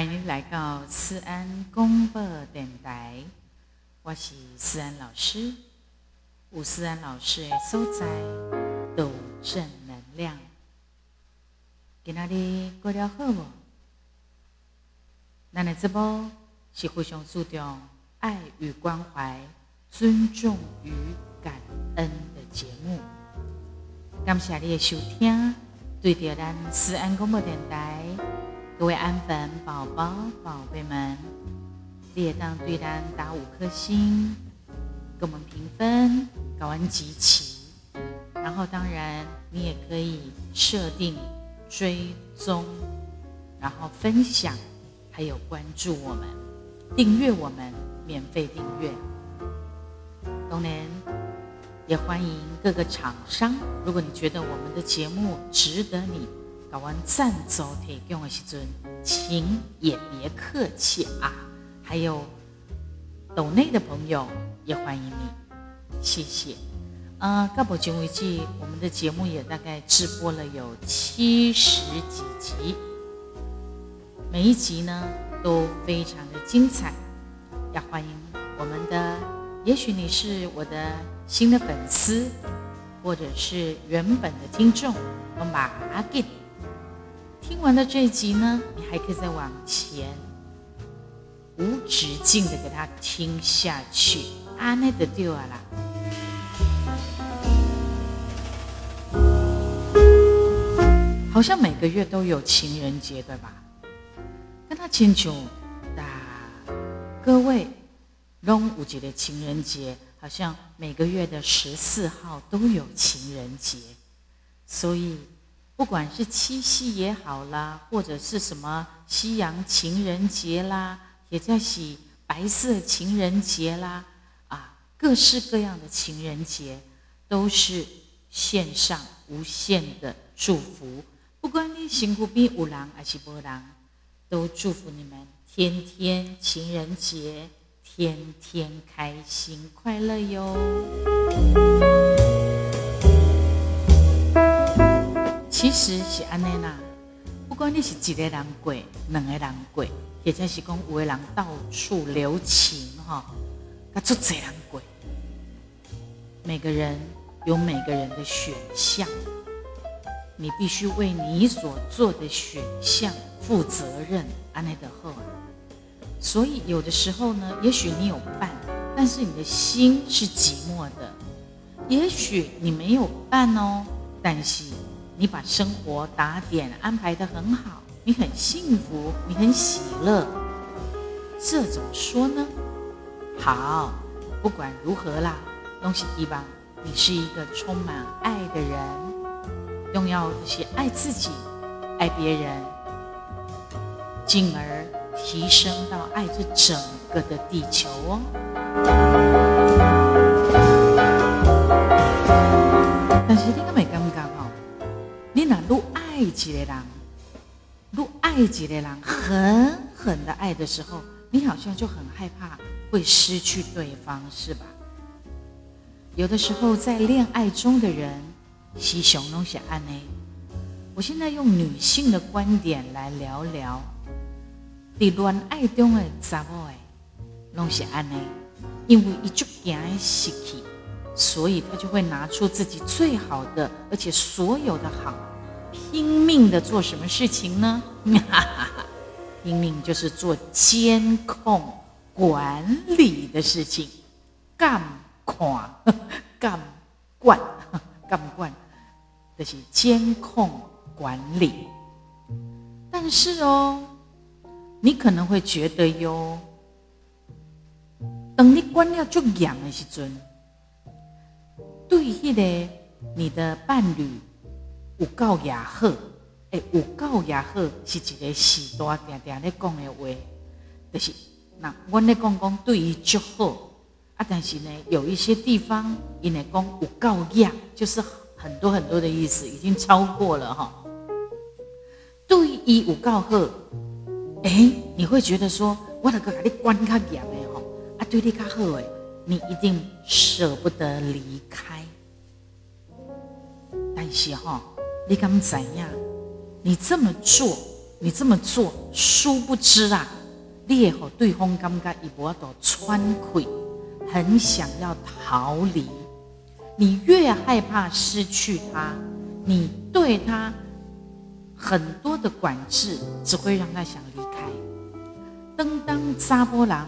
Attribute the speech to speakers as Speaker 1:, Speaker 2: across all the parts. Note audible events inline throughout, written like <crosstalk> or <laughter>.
Speaker 1: 欢迎来到思安公播电台，我是思安老师。有思安老师的所在都正能量。今仔日过得好无？咱的直播是非常注重爱与关怀、尊重与感恩的节目。感谢你的收听，对着咱思安公播电台。各位安粉宝宝、宝贝们，列当对单打五颗星，给我们评分，搞完集齐。然后当然你也可以设定追踪，然后分享，还有关注我们，订阅我们，免费订阅。当然也欢迎各个厂商，如果你觉得我们的节目值得你。搞完赞助提供的时阵，请也别客气啊！还有岛内的朋友也欢迎你，谢谢。呃，到目前为止，我们的节目也大概直播了有七十几集，每一集呢都非常的精彩。要欢迎我们的，也许你是我的新的粉丝，或者是原本的听众，我马给。听完了这一集呢，你还可以再往前，无止境的给他听下去。阿内的丢啊啦，好像每个月都有情人节，对吧？跟他请求的各位，龙五节的情人节，好像每个月的十四号都有情人节，所以。不管是七夕也好啦，或者是什么西洋情人节啦，也在喜白色情人节啦，啊，各式各样的情人节都是线上无限的祝福。不管你辛苦比五郎还是波郎，都祝福你们天天情人节，天天开心快乐哟。其实是安尼啦，不管你是一个人过，两个人过，或者是讲有个人到处留情哈，那做这样过。每个人有每个人的选项，你必须为你所做的选项负责任，安尼的好。所以有的时候呢，也许你有伴，但是你的心是寂寞的；也许你没有伴哦，但是。你把生活打点安排的很好，你很幸福，你很喜乐，这怎么说呢？好，不管如何啦，东西希望你是一个充满爱的人，重要的是爱自己，爱别人，进而提升到爱这整个的地球哦。但是你个没感觉？你哪都爱一个人，都爱一个人，狠狠的爱的时候，你好像就很害怕会失去对方，是吧？有的时候在恋爱中的人，是熊东西安呢。我现在用女性的观点来聊聊，在恋爱中的查某诶，东西安尼，因为一就惊失去。所以他就会拿出自己最好的，而且所有的好，拼命的做什么事情呢？<laughs> 拼命就是做监控管理的事情，干看干惯干惯，<laughs> 这 <laughs> 是监控管理。但是哦，你可能会觉得哟，等你关了就痒的时阵。对迄个你的伴侣有够也好，诶，有够也好是一个时代定定咧讲的话，就是那我咧讲讲对于足好啊，但是呢，有一些地方因为讲有够呀，就是很多很多的意思，已经超过了哈。对于有够好，诶，你会觉得说，我那个给你管较严的吼，啊，对你较好诶，你一定舍不得离开。但是哈，你敢怎样？你这么做你这么做，殊不知啊，你也和对方感觉一波都穿溃，很想要逃离。你越害怕失去他，你对他很多的管制，只会让他想离开。登当扎波郎，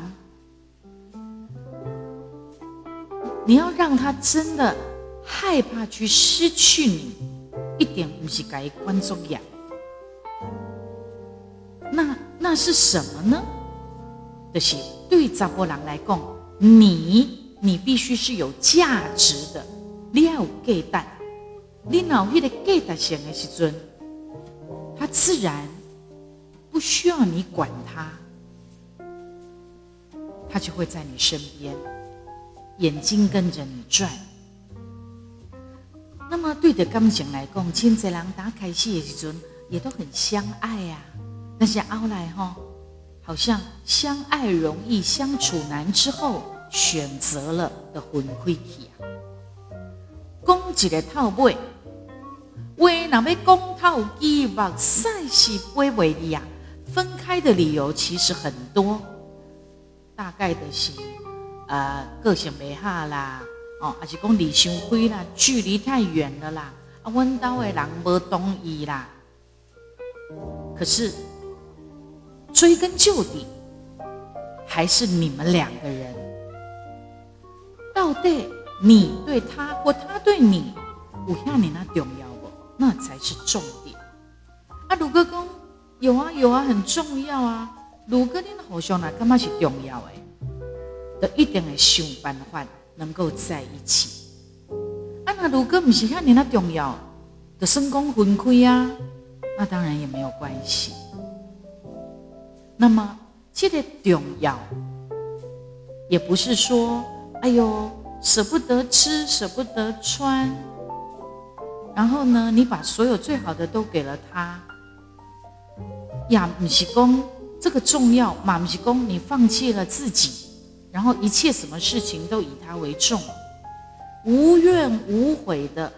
Speaker 1: 你要让他真的害怕去失去你，一点不是该观众呀。那那是什么呢？就是对扎波郎来讲，你你必须是有价值的，你要有价值。你脑迄个价值性的时阵，他自然不需要你管他，他就会在你身边，眼睛跟着你转。那么对着感情来讲，亲子郎打开戏的时阵，也都很相爱呀。但是后来哈，好像相爱容易相处难之后，选择了的分开去啊。讲一个套背，话若要讲套机，目屎是飞袂离啊。分开的理由其实很多，大概的是呃个性袂合啦，哦，还是讲离伤远啦，距离太远了啦，啊，阮兜的人无同意啦。可是。追根究底，还是你们两个人。到底你对他或他对你，有遐你那重要不？那才是重点。啊，鲁哥公有啊有啊，很重要啊。鲁哥，你互相来干嘛是重要诶？都一定会想办法能够在一起。啊，那如果不是看你那重要，的身功分开啊，那当然也没有关系。那么，这个重要，也不是说，哎呦，舍不得吃，舍不得穿，然后呢，你把所有最好的都给了他，呀，不是公这个重要，嘛不是公你放弃了自己，然后一切什么事情都以他为重，无怨无悔的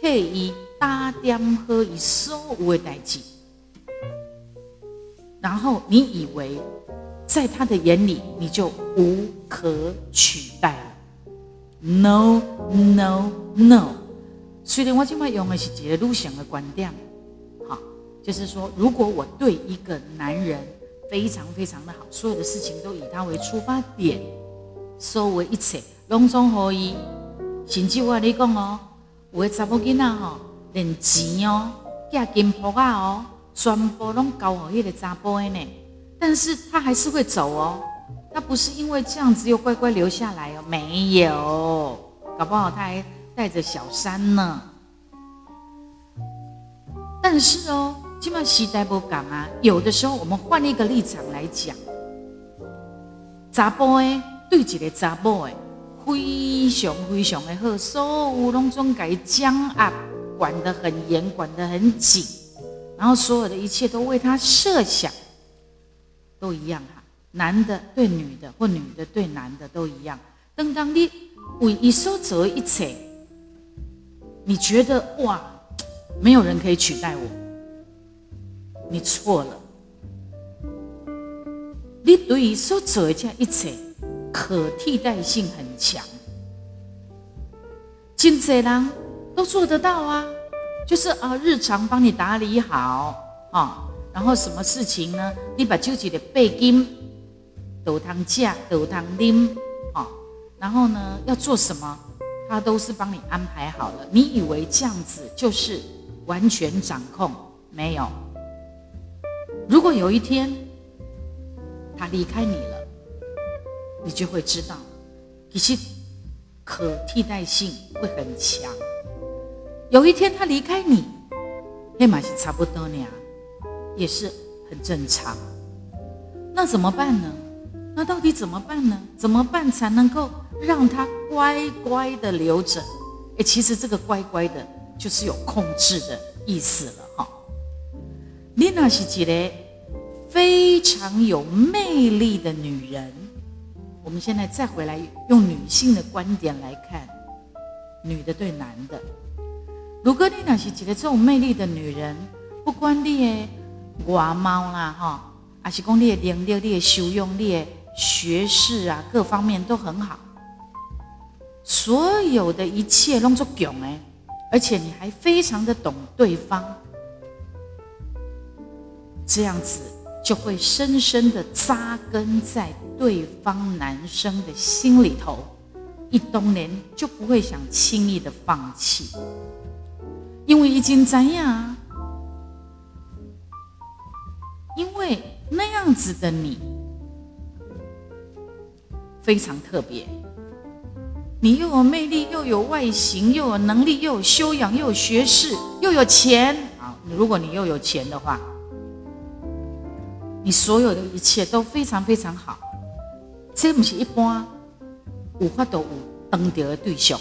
Speaker 1: 替伊打点好伊所有的代志。然后你以为，在他的眼里你就无可取代了？No No No！虽然我今麦用的是一个路线的观点，好，就是说，如果我对一个男人非常非常的好，所有的事情都以他为出发点，所有一切拢总可以，甚至我跟你讲哦，有的查某囡仔吼，连钱哦，嫁金箔啊哦。全部拢交好迄个查甫的呢，但是他还是会走哦。他不是因为这样子又乖乖留下来哦，没有，搞不好他还带着小三呢。但是哦，起码时代不讲啊。有的时候我们换一个立场来讲，查甫的对一个查甫的非常非常的好，所有拢总给将啊管得很严，管得很紧。然后所有的一切都为他设想，都一样哈。男的对女的，或女的对男的都一样。等当你为一所做一切，你觉得哇，没有人可以取代我，你错了。你对于所做的这一切，可替代性很强，真济人都做得到啊。就是啊，日常帮你打理好啊，然后什么事情呢？你把纠结的背金、豆汤架、豆汤拎啊，然后呢要做什么，他都是帮你安排好了。你以为这样子就是完全掌控？没有。如果有一天他离开你了，你就会知道，其实可替代性会很强。有一天他离开你，黑马是差不多呢，也是很正常。那怎么办呢？那到底怎么办呢？怎么办才能够让他乖乖的留着？哎，其实这个乖乖的，就是有控制的意思了哈。丽娜是几个非常有魅力的女人。我们现在再回来用女性的观点来看，女的对男的。如果你那是一个这种魅力的女人，不管你的外貌啦，哈，还是讲你的能力、你的修养、你的学识啊，各方面都很好，所有的一切弄作囧哎，而且你还非常的懂对方，这样子就会深深的扎根在对方男生的心里头，一冬年就不会想轻易的放弃，因为已经怎样？因为那样子的你非常特别，你又有魅力，又有外形，又有能力，又有修养，又有学识，又有钱。啊！如果你又有钱的话，你所有的一切都非常非常好。这不是一般无法都有登得的对象。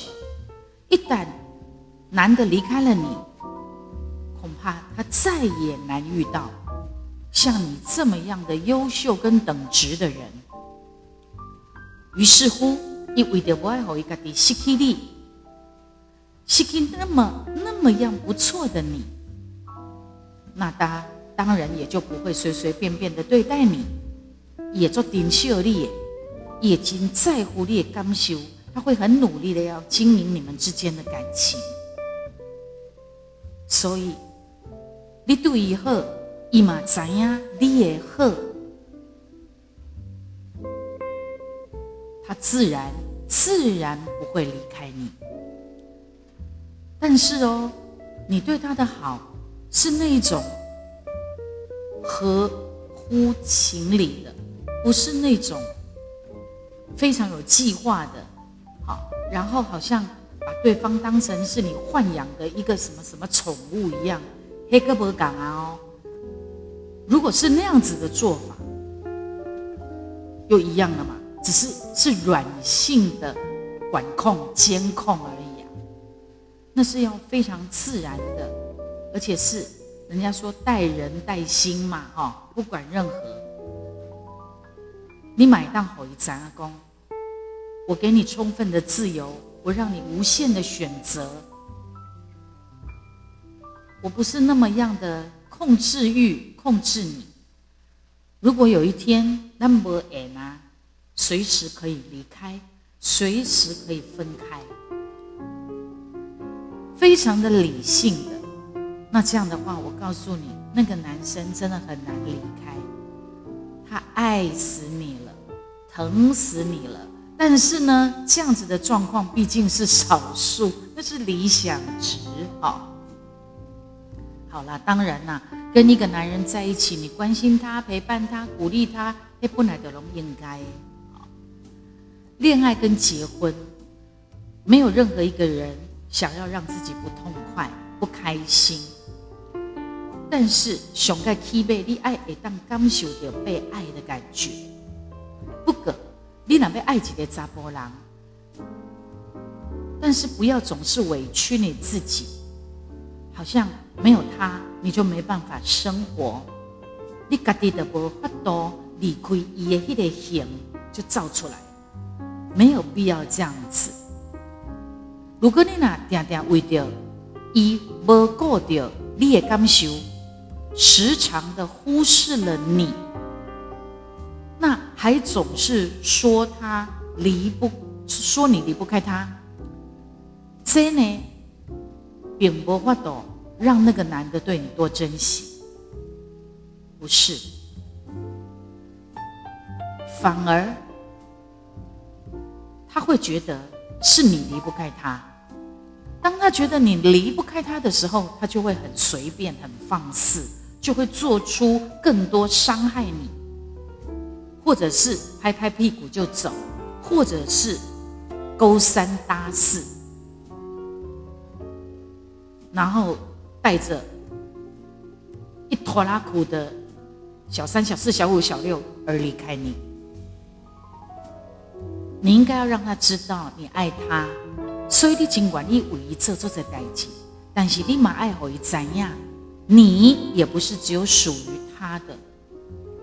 Speaker 1: 一旦男的离开了你，恐怕他再也难遇到。像你这么样的优秀跟等值的人，于是乎，你为着不爱好一个的失去你，失去那么那么样不错的你，那他当然也就不会随随便便的对待你，也做顶秀你，也经在乎你的感受，他会很努力的要经营你们之间的感情，所以你对以后。伊嘛知影你也好，他自然自然不会离开你。但是哦，你对他的好是那种合乎情理的，不是那种非常有计划的。好，然后好像把对方当成是你豢养的一个什么什么宠物一样，黑胳膊港啊哦。如果是那样子的做法，又一样了嘛？只是是软性的管控、监控而已啊。那是要非常自然的，而且是人家说待人待心嘛，哈，不管任何，你买单好一张阿公，我给你充分的自由，我让你无限的选择，我不是那么样的控制欲。控制你。如果有一天 Number N 啊，随时可以离开，随时可以分开，非常的理性。那这样的话，我告诉你，那个男生真的很难离开。他爱死你了，疼死你了。但是呢，这样子的状况毕竟是少数，那是理想值好。好了，当然啦，跟一个男人在一起，你关心他、陪伴他、鼓励他，那本来的拢应该好。恋爱跟结婚，没有任何一个人想要让自己不痛快、不开心。但是，上个起码你爱会当感受到被爱的感觉。不过，你若要爱一个查甫人，但是不要总是委屈你自己，好像。没有他，你就没办法生活。你家己的无法度离开伊的迄个形，就造出来，没有必要这样子。如果你那定定为着伊无顾着你的感受，时常的忽视了你，那还总是说他离不说你离不开他，这呢，并无法度。让那个男的对你多珍惜，不是，反而他会觉得是你离不开他。当他觉得你离不开他的时候，他就会很随便、很放肆，就会做出更多伤害你，或者是拍拍屁股就走，或者是勾三搭四，然后。带着一拖拉苦的小三、小四、小五、小六而离开你，你应该要让他知道你爱他。所以你尽管你为一做做这代志，但是你嘛爱回怎样？你也不是只有属于他的，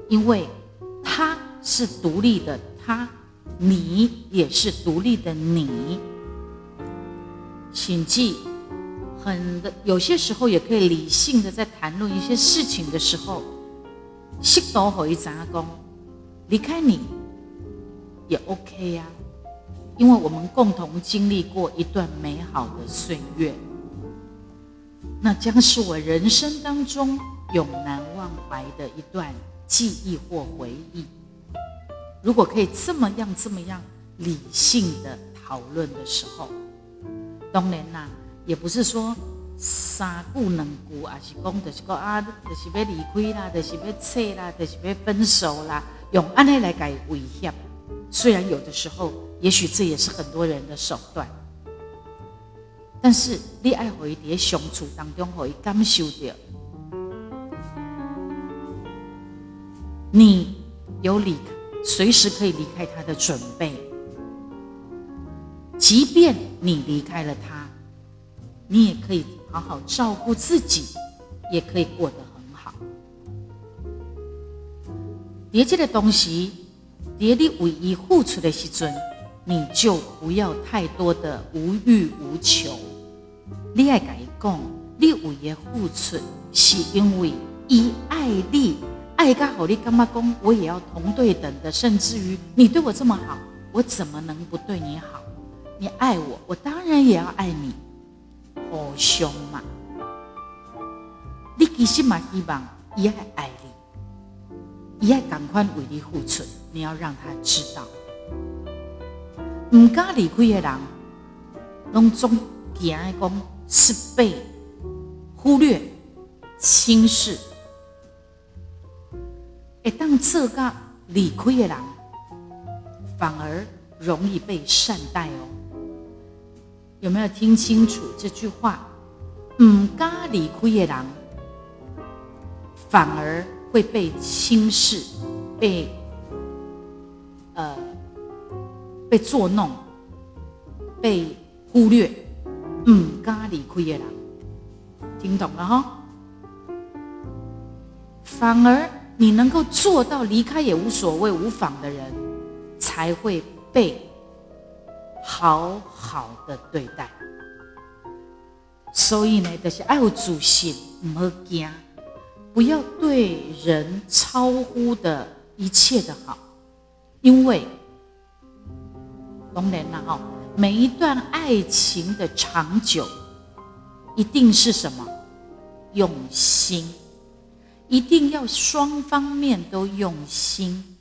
Speaker 1: 因为他是独立的，他你也是独立的，你请记。很的，有些时候也可以理性的在谈论一些事情的时候，适度可以怎样讲？离开你也 OK 呀，因为我们共同经历过一段美好的岁月，那将是我人生当中永难忘怀的一段记忆或回忆。如果可以这么样、这么样理性的讨论的时候，当然啦，也不是说三顾两顾，而是讲就是讲啊，就是要离开啦，就是要撤啦，就是要分手啦。用安尼来改威胁，虽然有的时候，也许这也是很多人的手段，但是你爱回伫相处当中，可以感受到，你有离随时可以离开他的准备。即便你离开了他，你也可以好好照顾自己，也可以过得很好。叠这个东西，叠你唯一付出的时阵，你就不要太多的无欲无求。你爱改讲，你唯一付出，是因为伊爱你，爱噶好，你干嘛讲？我也要同对等的，甚至于你对我这么好，我怎么能不对你好？你爱我，我当然也要爱你，好凶嘛！你其实嘛希望伊爱爱你。伊爱赶快为你付出，你要让他知道。唔敢离开的人，拢总惊讲是被忽略、轻视。一旦这个离开的人，反而容易被善待哦。有没有听清楚这句话？唔敢离开的人，反而。会被轻视，被被作弄，被忽略，唔敢离开的人，听懂了哈？反而你能够做到离开也无所谓、无妨的人，才会被好好的对待。所以呢，就是爱有自信，唔好惊。不要对人超乎的一切的好，因为龙年呐哈，每一段爱情的长久，一定是什么用心，一定要双方面都用心，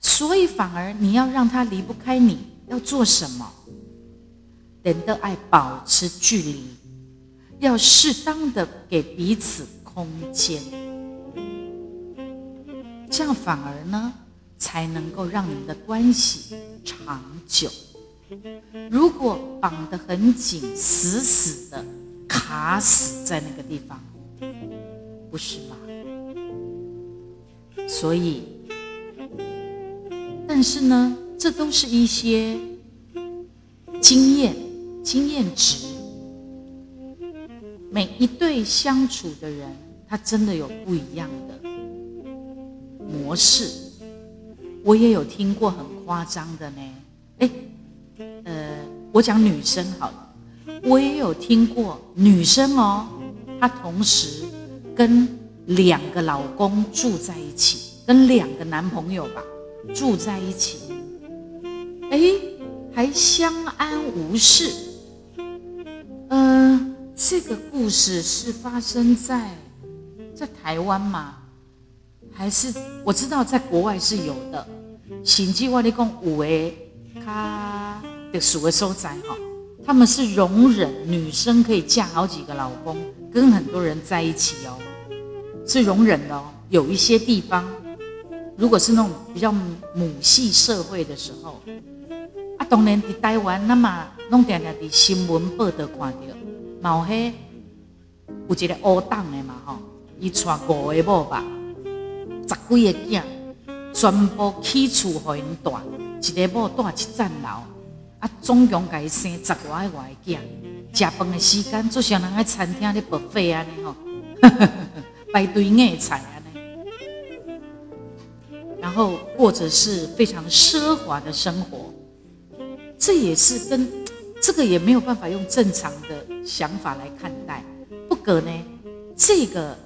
Speaker 1: 所以反而你要让他离不开你，要做什么？人的爱保持距离，要适当的给彼此。空间，这样反而呢，才能够让你们的关系长久。如果绑得很紧，死死的卡死在那个地方，不是吗？所以，但是呢，这都是一些经验、经验值。每一对相处的人。他真的有不一样的模式，我也有听过很夸张的呢。哎，呃，我讲女生好了，我也有听过女生哦，她同时跟两个老公住在一起，跟两个男朋友吧住在一起，哎，还相安无事。呃，这个故事是发生在。在台湾嘛，还是我知道在国外是有的。甚至我你讲有诶，他的属的所在哈，他们是容忍女生可以嫁好几个老公，跟很多人在一起哦，是容忍的哦。有一些地方，如果是那种比较母系社会的时候，啊，当然伫台湾那么弄点点伫新闻报道看到，毛黑有一个乌党的嘛吼。伊娶五个某吧，十几个囝，全部起厝互因住，一个某住一层楼，啊，总共甲伊生十外个囝，食饭的时间，就像人喺餐厅咧白费安尼吼，<laughs> 排队硬菜安尼，然后过着是非常奢华的生活，这也是跟这个也没有办法用正常的想法来看待，不过呢，这个。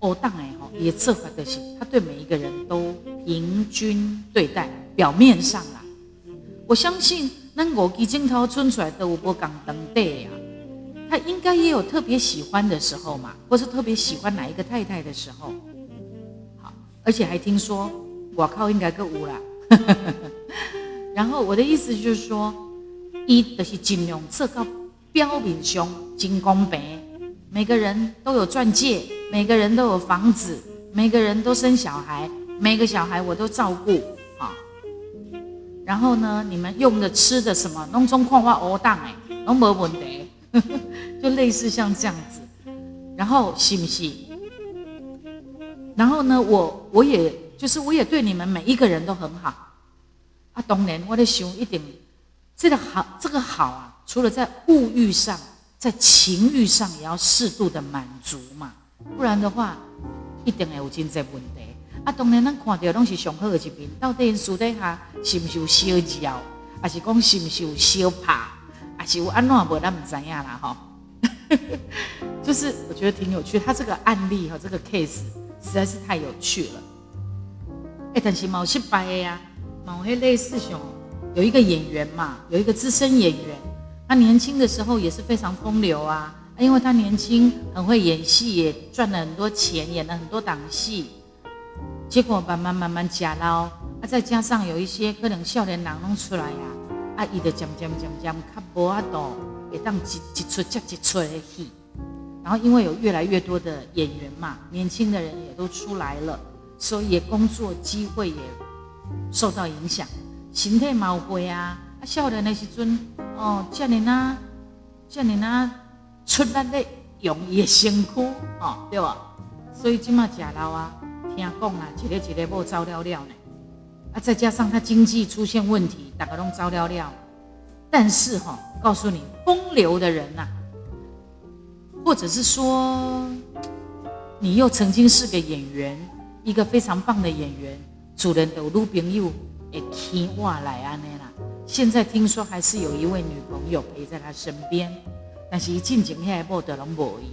Speaker 1: 欧当哎哈，也策划的是他对每一个人都平均对待，表面上啦，我相信那五基镜头存出来的吴伯港等待呀，他应该也有特别喜欢的时候嘛，或是特别喜欢哪一个太太的时候，好，而且还听说我靠，应该够无啦。<laughs> 然后我的意思就是说，一的是尽量做到表面上真公平，每个人都有钻戒，每个人都有房子，每个人都生小孩，每个小孩我都照顾啊。然后呢，你们用的吃的什么，农村矿挖鹅蛋哎，都没问题，<laughs> 就类似像这样子。然后是不是？然后呢，我我也就是我也对你们每一个人都很好。啊，当然，我在想一点，这个好，这个好啊，除了在物欲上，在情欲上也要适度的满足嘛，不然的话，一定会有经济问题。啊，当然，咱看到拢是上好的一面，到底私底下是不是有小娇，还是讲是不是有小怕，还是有安怎无咱唔知影啦吼。<laughs> 就是我觉得挺有趣，他这个案例和这个 case 实在是太有趣了。哎，但是冇失败呀。某些类似熊有一个演员嘛，有一个资深演员，他年轻的时候也是非常风流啊，因为他年轻很会演戏，也赚了很多钱，演了很多档戏。结果慢慢慢慢假捞，啊，再加上有一些可能少年人弄出来呀，啊，伊就渐渐渐渐较无阿多，会当一一出接一出的戏。然后因为有越来越多的演员嘛，年轻的人也都出来了，所以工作机会也。受到影响，身体毛会啊！啊，少年的时阵，哦，这样啊，这样啊，出力的用伊的身躯，哦，对吧？所以今嘛食老啊，听讲啊，一个一个无走了了呢。啊，再加上他经济出现问题，大家拢走了了。但是哈，告诉你，风流的人呐，或者是说，你又曾经是个演员，一个非常棒的演员。主人的女朋友也听话来安尼啦。现在听说还是有一位女朋友陪在他身边，但是伊进前遐某的拢无伊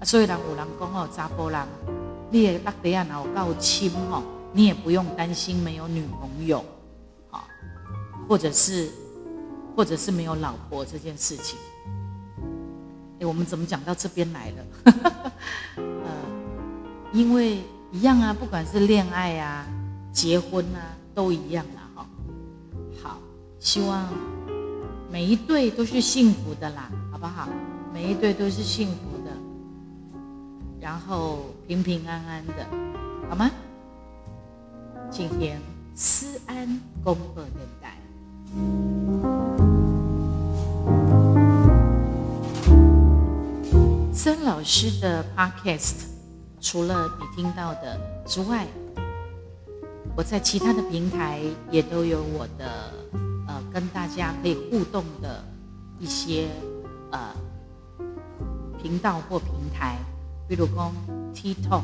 Speaker 1: 啊。所以人有人讲哦，查甫人，你的落地啊有够亲吼，你也不用担心没有女朋友，好，或者是或者是没有老婆这件事情。哎，我们怎么讲到这边来了？<laughs> 呃，因为一样啊，不管是恋爱啊。结婚啊，都一样啦，哈。好，希望每一对都是幸福的啦，不好？每一对都是幸福的，然后平平安安的，好吗？今天思安公播电台，森老师的 podcast，除了你听到的之外。我在其他的平台也都有我的呃跟大家可以互动的一些呃频道或平台，比如说 TikTok，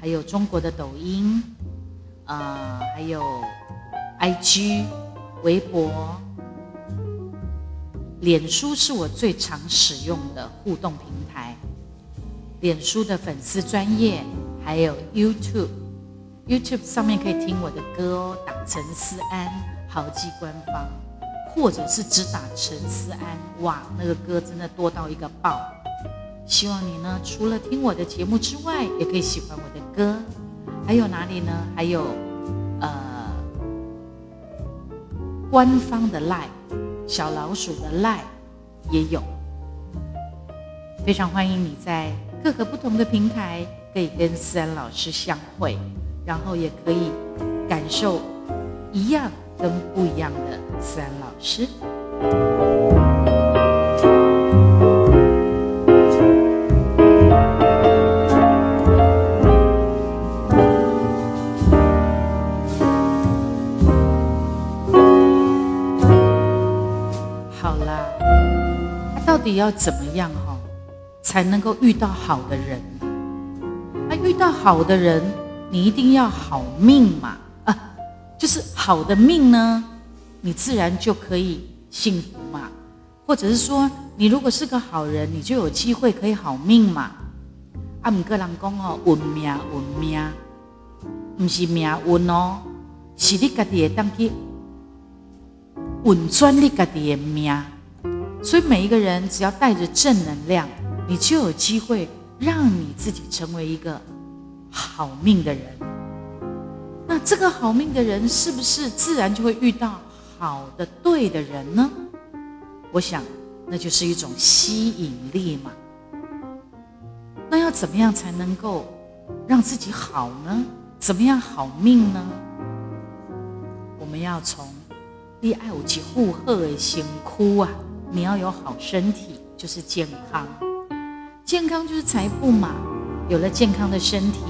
Speaker 1: 还有中国的抖音，呃还有 IG、微博、脸书是我最常使用的互动平台，脸书的粉丝专业，还有 YouTube。YouTube 上面可以听我的歌哦，打陈思安豪记官方，或者是只打陈思安，哇，那个歌真的多到一个爆！希望你呢，除了听我的节目之外，也可以喜欢我的歌。还有哪里呢？还有呃，官方的 Line 小老鼠的 Line 也有，非常欢迎你在各个不同的平台可以跟思安老师相会。然后也可以感受一样跟不一样的思安老师。好啦，到底要怎么样哈，才能够遇到好的人？那遇到好的人。你一定要好命嘛啊，就是好的命呢，你自然就可以幸福嘛。或者是说，你如果是个好人，你就有机会可以好命嘛。啊，毋过人讲哦，运命运命，唔是命运哦，是你家己会当去稳转你家己的命。所以每一个人只要带着正能量，你就有机会让你自己成为一个好命的人。这个好命的人，是不是自然就会遇到好的、对的人呢？我想，那就是一种吸引力嘛。那要怎么样才能够让自己好呢？怎么样好命呢？我们要从你爱有去负荷的辛苦啊，你要有好身体，就是健康。健康就是财富嘛。有了健康的身体，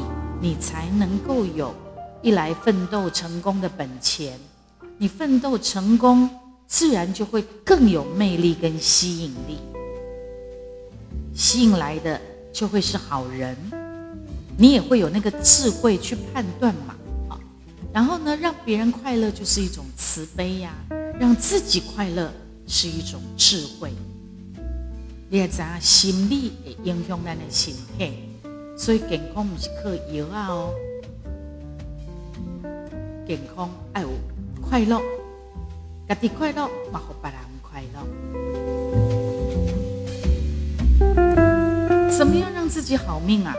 Speaker 1: 你才能够有一来奋斗成功的本钱。你奋斗成功，自然就会更有魅力跟吸引力，吸引来的。就会是好人，你也会有那个智慧去判断嘛，啊，然后呢，让别人快乐就是一种慈悲呀，让自己快乐是一种智慧。你也知啊，心理会影响咱的心态，所以健康不是靠药啊哦，健康爱有快乐，家己快乐，嘛互别人快乐。怎么样让自己好命啊？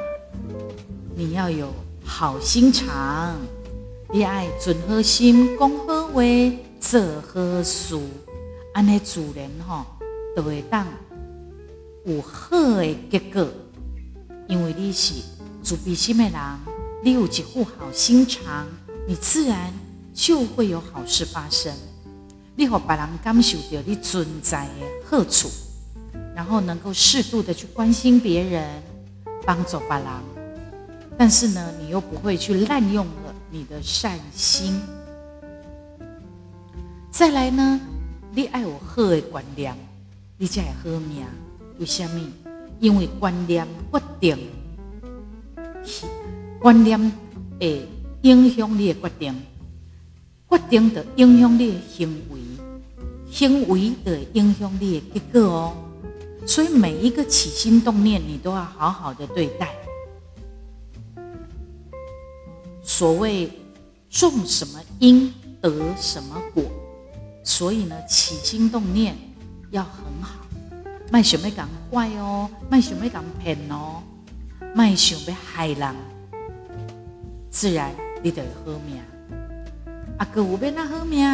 Speaker 1: 你要有好心肠，你爱存好心、讲好话、做好事，安尼自然吼都会当有好的结果。因为你是自闭心的人，你有一副好心肠，你自然就会有好事发生。你和别人感受到你存在的好处。然后能够适度的去关心别人，帮助别人，但是呢，你又不会去滥用了你的善心。再来呢，你爱有好的观念，你才会好命。为什么？因为观念决定，观念会影响你的决定，决定的影响你的行为，行为的影响你的结果哦。所以每一个起心动念，你都要好好的对待。所谓种什么因得什么果，所以呢，起心动念要很好。卖想要讲怪哦，卖想要讲骗哦，卖想要害人，自然你就会好命。啊，哥有变那好命，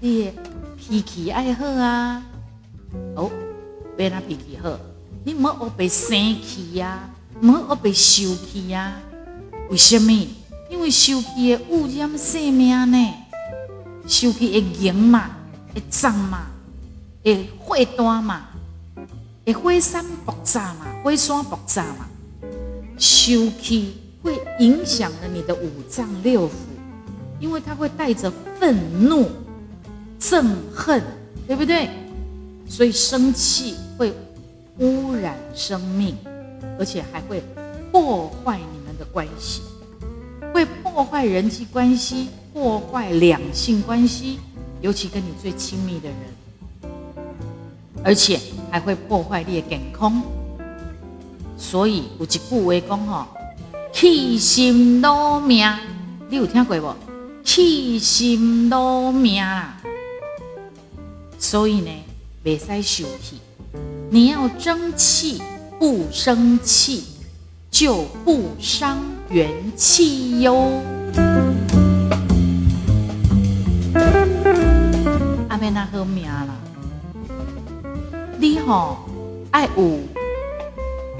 Speaker 1: 你脾气爱好啊，哦。别他脾气好，你唔好被生气呀，唔好被受气呀。为什么？因为受气会污染生命呢。受气会凝嘛，会脏嘛，会火大嘛，会火山爆炸嘛，火山爆炸嘛。受气影响了你的五脏六腑，因为它会带着愤怒、憎恨，对不对？所以生气会污染生命，而且还会破坏你们的关系，会破坏人际关系，破坏两性关系，尤其跟你最亲密的人，而且还会破坏你的健康。所以有一句话讲吼，气心劳命，你有听过无？气心劳命。所以呢？别再受气，你要争气，不生气就不伤元气哟。阿妹那好命啦，你吼爱有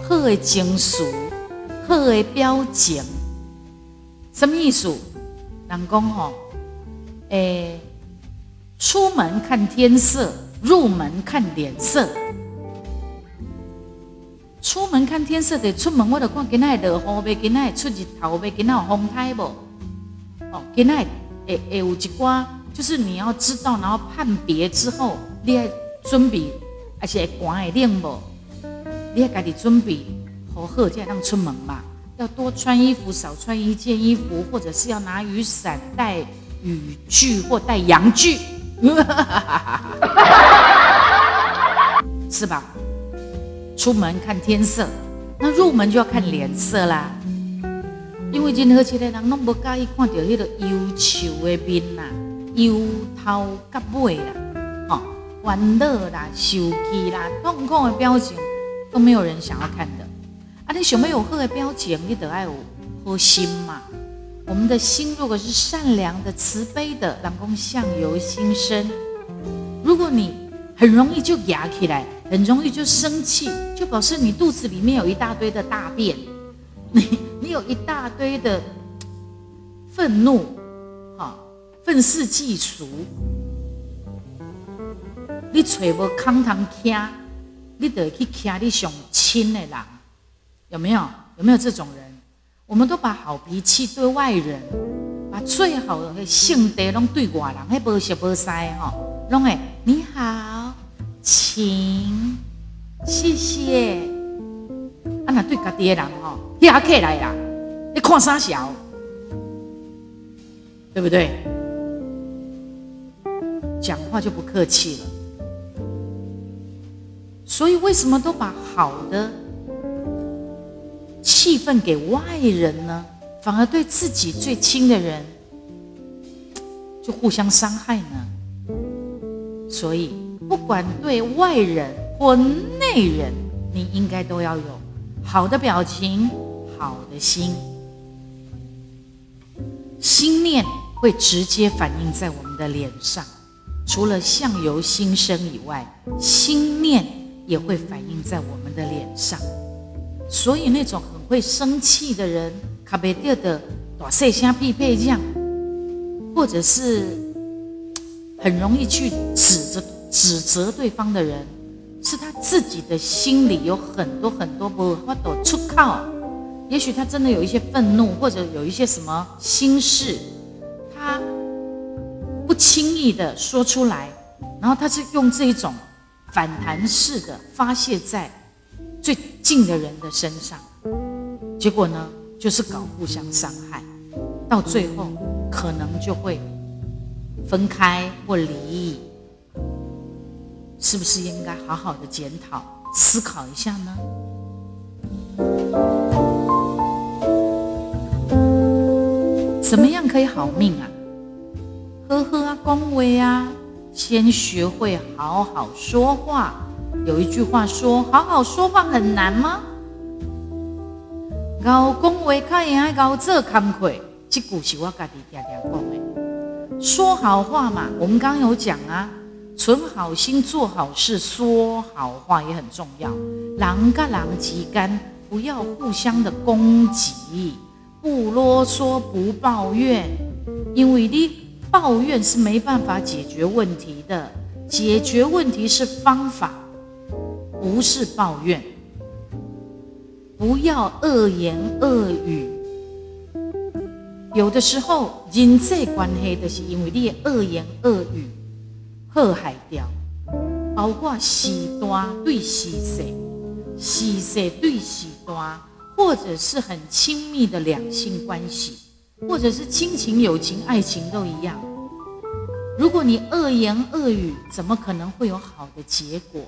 Speaker 1: 好的情绪，好的表情，什么意思？人讲吼，诶，出门看天色。入门看脸色，出门看天色得出门，我得看今仔会落雨未？今仔会出日头未？今仔有风台无？哦，今仔会会有一寡，就是你要知道，然后判别之后，你要准备，而且寒会冷无？你要家己准备好好才当出门嘛。要多穿衣服，少穿一件衣服，或者是要拿雨伞、带雨具或带阳具。<laughs> 是吧？出门看天色，那入门就要看脸色啦，因为任何一个人拢无介意看到迄个忧愁的面呐，忧头甲尾啦，吼，烦恼啦、受气啦、痛苦的表情，都没有人想要看的。啊，你想要有好的表情，你得爱有好心嘛。我们的心如果是善良的、慈悲的，人讲相由心生。如果你很容易就压起来，很容易就生气，就表示你肚子里面有一大堆的大便，你 <laughs> 你有一大堆的愤怒，哈，愤世嫉俗。你揣无康堂徛，你得去徛你上亲的人，有没有？有没有这种人？我们都把好脾气对外人，把最好的性德拢对外人，还无熟无识吼，拢哎你好，请，谢谢。啊，那对家己的人吼，压起来啦，你看啥笑，对不对？讲话就不客气了。所以为什么都把好的？气氛给外人呢，反而对自己最亲的人就互相伤害呢。所以，不管对外人或内人，你应该都要有好的表情、好的心。心念会直接反映在我们的脸上，除了相由心生以外，心念也会反映在我们的脸上。所以那种很。会生气的人，卡贝掉的大声声匹配这样，或者是很容易去指责指责对方的人，是他自己的心里有很多很多不法都出口。也许他真的有一些愤怒，或者有一些什么心事，他不轻易的说出来，然后他是用这一种反弹式的发泄在近的人的身上。结果呢，就是搞互相伤害，到最后可能就会分开或离，是不是应该好好的检讨、思考一下呢？怎么样可以好命啊？呵呵啊，恭维啊，先学会好好说话。有一句话说：“好好说话很难吗？”搞讲话较应该搞做工课，这句是我家己常常讲的。说好话嘛，我们刚刚有讲啊，存好心做好事，说好话也很重要。人跟人之间不要互相的攻击，不啰嗦，不抱怨，因为你抱怨是没办法解决问题的，解决问题是方法，不是抱怨。不要恶言恶语。有的时候人际关系就是因为你的恶言恶语祸害掉，包括喜端对喜色、喜色对喜端，或者是很亲密的两性关系，或者是亲情、友情、爱情都一样。如果你恶言恶语，怎么可能会有好的结果？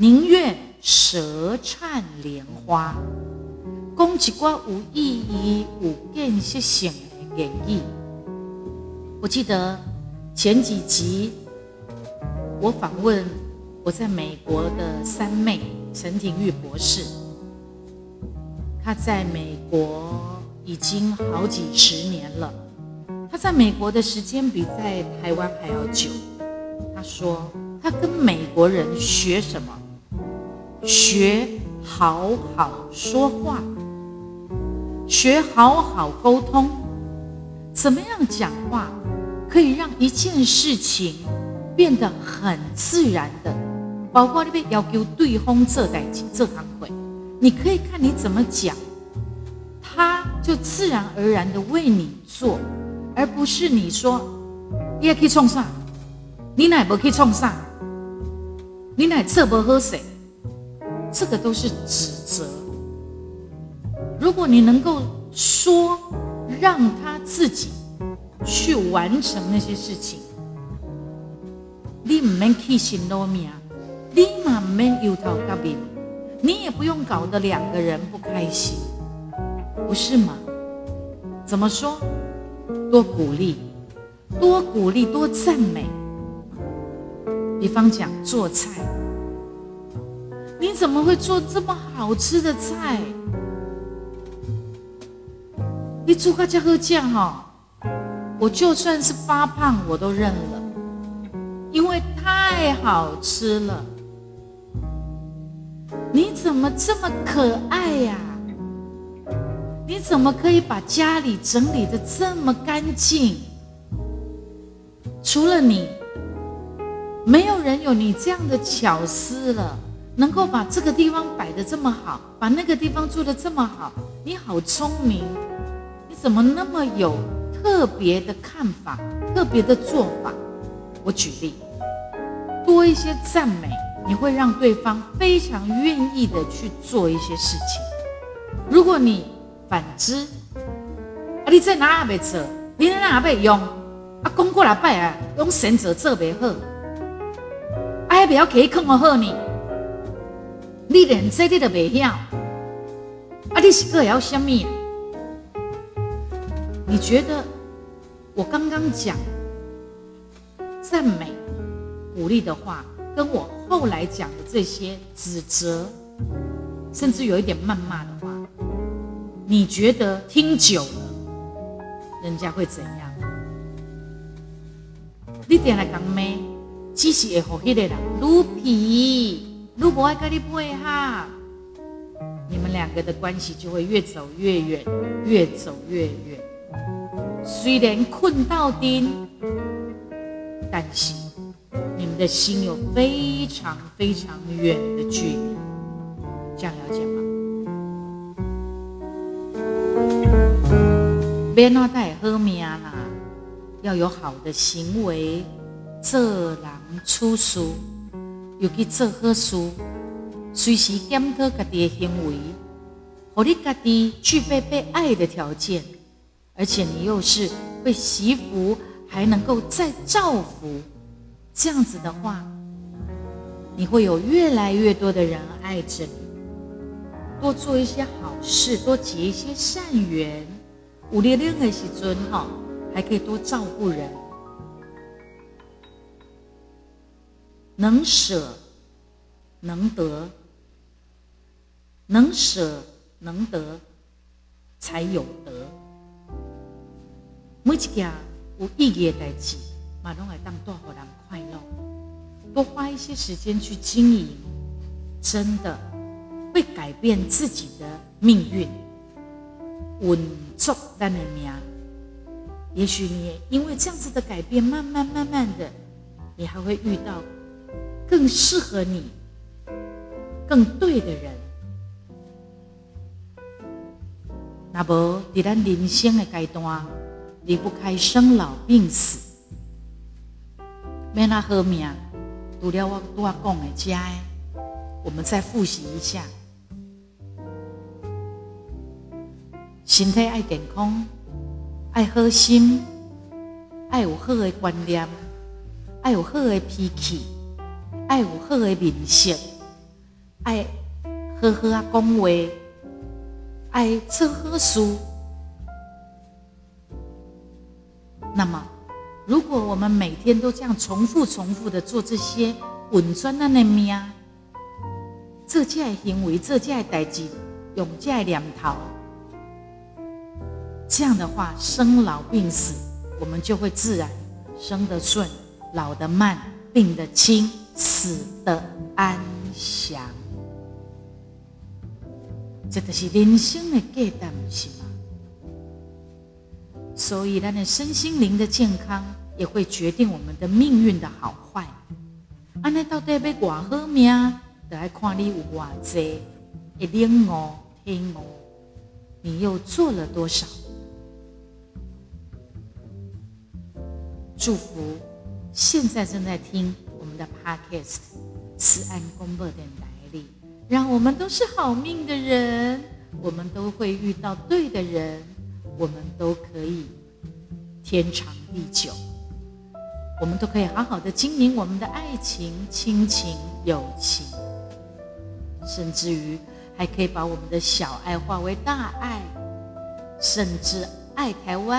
Speaker 1: 宁愿舌灿莲花，讲一寡有意义、有建设性的言语。我记得前几集我访问我在美国的三妹陈廷玉博士，他在美国已经好几十年了，他在美国的时间比在台湾还要久。他说他跟美国人学什么？学好好说话，学好好沟通，怎么样讲话可以让一件事情变得很自然的？包括那边要求对方做代志、做行会，你可以看你怎么讲，他就自然而然的为你做，而不是你说你也可以冲上，你乃不可以冲上，你乃测不喝水。这个都是指责。如果你能够说，让他自己去完成那些事情，你唔免去心罗命，你嘛唔免忧头甲面，你也不用搞得两个人不开心，不是吗？怎么说？多鼓励，多鼓励，多赞美。比方讲做菜，你怎么会做这么好吃的菜？你煮个这个酱哈，我就算是发胖我都认了，因为太好吃了。你怎么这么可爱呀？你怎么可以把家里整理的这么干净？除了你，没有人有你这样的巧思了，能够把这个地方摆的这么好，把那个地方做的这么好。你好聪明，你怎么那么有特别的看法、特别的做法？我举例，多一些赞美。你会让对方非常愿意的去做一些事情。如果你反之，啊，你在哪也袂做，你在哪袂用，啊，讲过来拜啊，用神者做袂好，啊，还不要给坑我好呢。你连这你都袂晓，啊，你是个要什么？你觉得我刚刚讲赞美、鼓励的话？跟我后来讲的这些指责，甚至有一点谩骂的话，你觉得听久了，人家会怎样？你点来讲咩？只是会和迄个人撸皮，撸不爱跟你配合，你们两个的关系就会越走越远，越走越远。虽然困到丁，但是。你们的心有非常非常远的距离，这样了解吗？别拿带喝命啦，要有好的行为，做人处事，尤其做好事，随时检讨家己的行为，和你家己具备被爱的条件，而且你又是会惜福，还能够再造福。这样子的话，你会有越来越多的人爱着你。多做一些好事，多结一些善缘。五六六的时尊哈，还可以多照顾人。能舍能得，能舍能得，才有得。每一件有意义的代志，马拢会当多好人。快乐，多花一些时间去经营，真的会改变自己的命运。稳重但的命，也许你也因为这样子的改变，慢慢慢慢的，你还会遇到更适合你、更对的人。那么，在咱人生的阶段，离不开生老病死。没那好命，除了我多讲的家，我们再复习一下：身体爱健康，爱好心，爱有好的观念，爱有好的脾气，爱有好的面色，爱好好啊讲话，爱做好事。那么。如果我们每天都这样重复、重复的做这些稳专的那命，这件行为、这件代志，用这念头，这样的话，生老病死，我们就会自然生得顺，老得慢，病得轻，死得安详。这就是人生的价值，是吗？所以，咱的身心灵的健康也会决定我们的命运的好坏。安尼到底要过好命，得来看你有偌济，一领悟听悟，你又做了多少？祝福现在正在听的 Podcast 慈安公播电台里，让我们都是好命的人，我们都会遇到对的人。我们都可以天长地久，我们都可以好好的经营我们的爱情、亲情、友情。甚至于还可以把我们的小爱化为大爱，甚至爱台湾、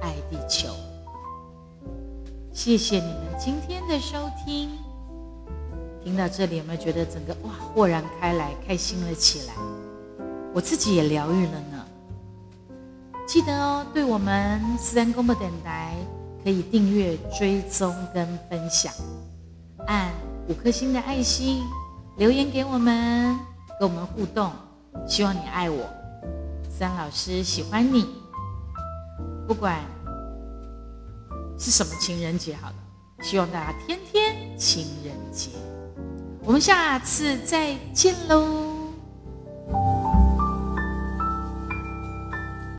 Speaker 1: 爱地球。谢谢你们今天的收听。听到这里，有没有觉得整个哇豁然开来，开心了起来？我自己也疗愈了呢。记得哦，对我们自然公播电台可以订阅、追踪跟分享，按五颗星的爱心，留言给我们，跟我们互动。希望你爱我，三老师喜欢你。不管是什么情人节，好了，希望大家天天情人节。我们下次再见喽。